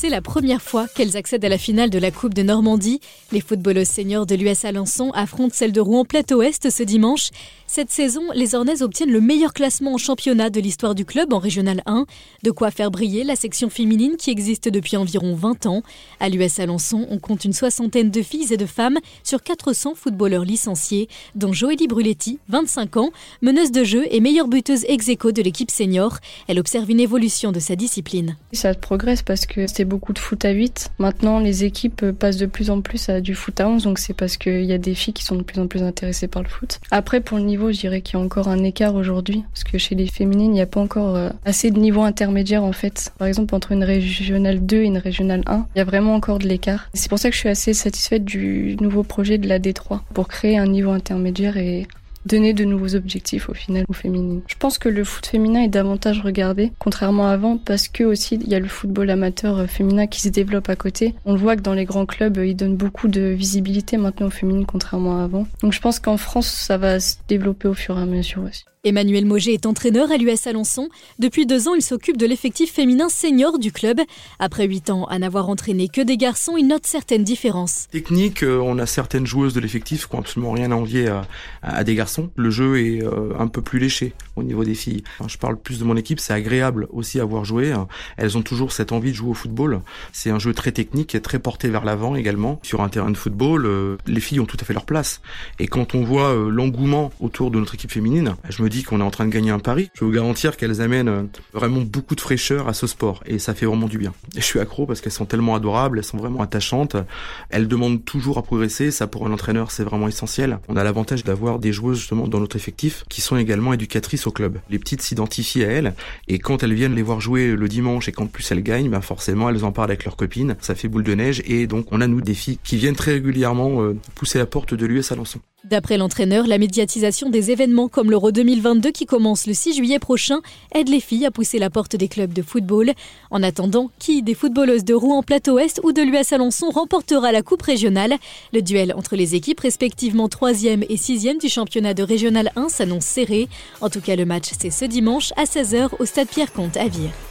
C'est la première fois qu'elles accèdent à la finale de la Coupe de Normandie. Les footballeuses seniors de l'US Alençon affrontent celles de Rouen Plateau Est ce dimanche. Cette saison, les Ornaises obtiennent le meilleur classement en championnat de l'histoire du club en Régional 1. De quoi faire briller la section féminine qui existe depuis environ 20 ans. À l'US Alençon, on compte une soixantaine de filles et de femmes sur 400 footballeurs licenciés, dont Joélie Bruletti, 25 ans, meneuse de jeu et meilleure buteuse ex de l'équipe senior. Elle observe une évolution de sa discipline. Ça progresse parce que c'était beaucoup de foot à 8. Maintenant, les équipes passent de plus en plus à du foot à 11, donc c'est parce qu'il y a des filles qui sont de plus en plus intéressées par le foot. Après, pour le niveau je dirais qu'il y a encore un écart aujourd'hui, parce que chez les féminines, il n'y a pas encore euh, assez de niveau intermédiaire en fait. Par exemple, entre une régionale 2 et une régionale 1, il y a vraiment encore de l'écart. C'est pour ça que je suis assez satisfaite du nouveau projet de la D3, pour créer un niveau intermédiaire et donner de nouveaux objectifs au final aux féminines. Je pense que le foot féminin est davantage regardé, contrairement à avant, parce que aussi il y a le football amateur euh, féminin qui se développe à côté. On le voit que dans les grands clubs, euh, ils donnent beaucoup de visibilité maintenant aux féminines, contrairement à avant. Donc je pense qu'en France, ça va se développer au fur et à mesure aussi. Emmanuel Moget est entraîneur à l'US Alençon. Depuis deux ans, il s'occupe de l'effectif féminin senior du club. Après huit ans à n'avoir entraîné que des garçons, il note certaines différences. Technique, euh, on a certaines joueuses de l'effectif qui ont absolument rien à envier à, des garçons. Le jeu est euh, un peu plus léché au niveau des filles. je parle plus de mon équipe, c'est agréable aussi à voir jouer. Elles ont toujours cette envie de jouer au football. C'est un jeu très technique et très porté vers l'avant également. Sur un terrain de football, euh, les filles ont tout à fait leur place. Et quand on voit l'engouement autour de notre équipe féminine, je me dit qu'on est en train de gagner un pari. Je peux vous garantir qu'elles amènent euh, vraiment beaucoup de fraîcheur à ce sport et ça fait vraiment du bien. Je suis accro parce qu'elles sont tellement adorables, elles sont vraiment attachantes. Elles demandent toujours à progresser. Ça pour un entraîneur c'est vraiment essentiel. On a l'avantage d'avoir des joueuses justement dans notre effectif qui sont également éducatrices au club. Les petites s'identifient à elles et quand elles viennent les voir jouer le dimanche et qu'en plus elles gagnent, ben forcément elles en parlent avec leurs copines. Ça fait boule de neige et donc on a nous des filles qui viennent très régulièrement euh, pousser la porte de l'US Alençon. D'après l'entraîneur, la médiatisation des événements comme l'Euro 2022 qui commence le 6 juillet prochain aide les filles à pousser la porte des clubs de football. En attendant, qui des footballeuses de Rouen Plateau Est ou de l'US Alençon remportera la Coupe régionale? Le duel entre les équipes respectivement 3e et 6e du championnat de Régional 1 s'annonce serré. En tout cas, le match c'est ce dimanche à 16h au stade Pierre-Comte à Vire.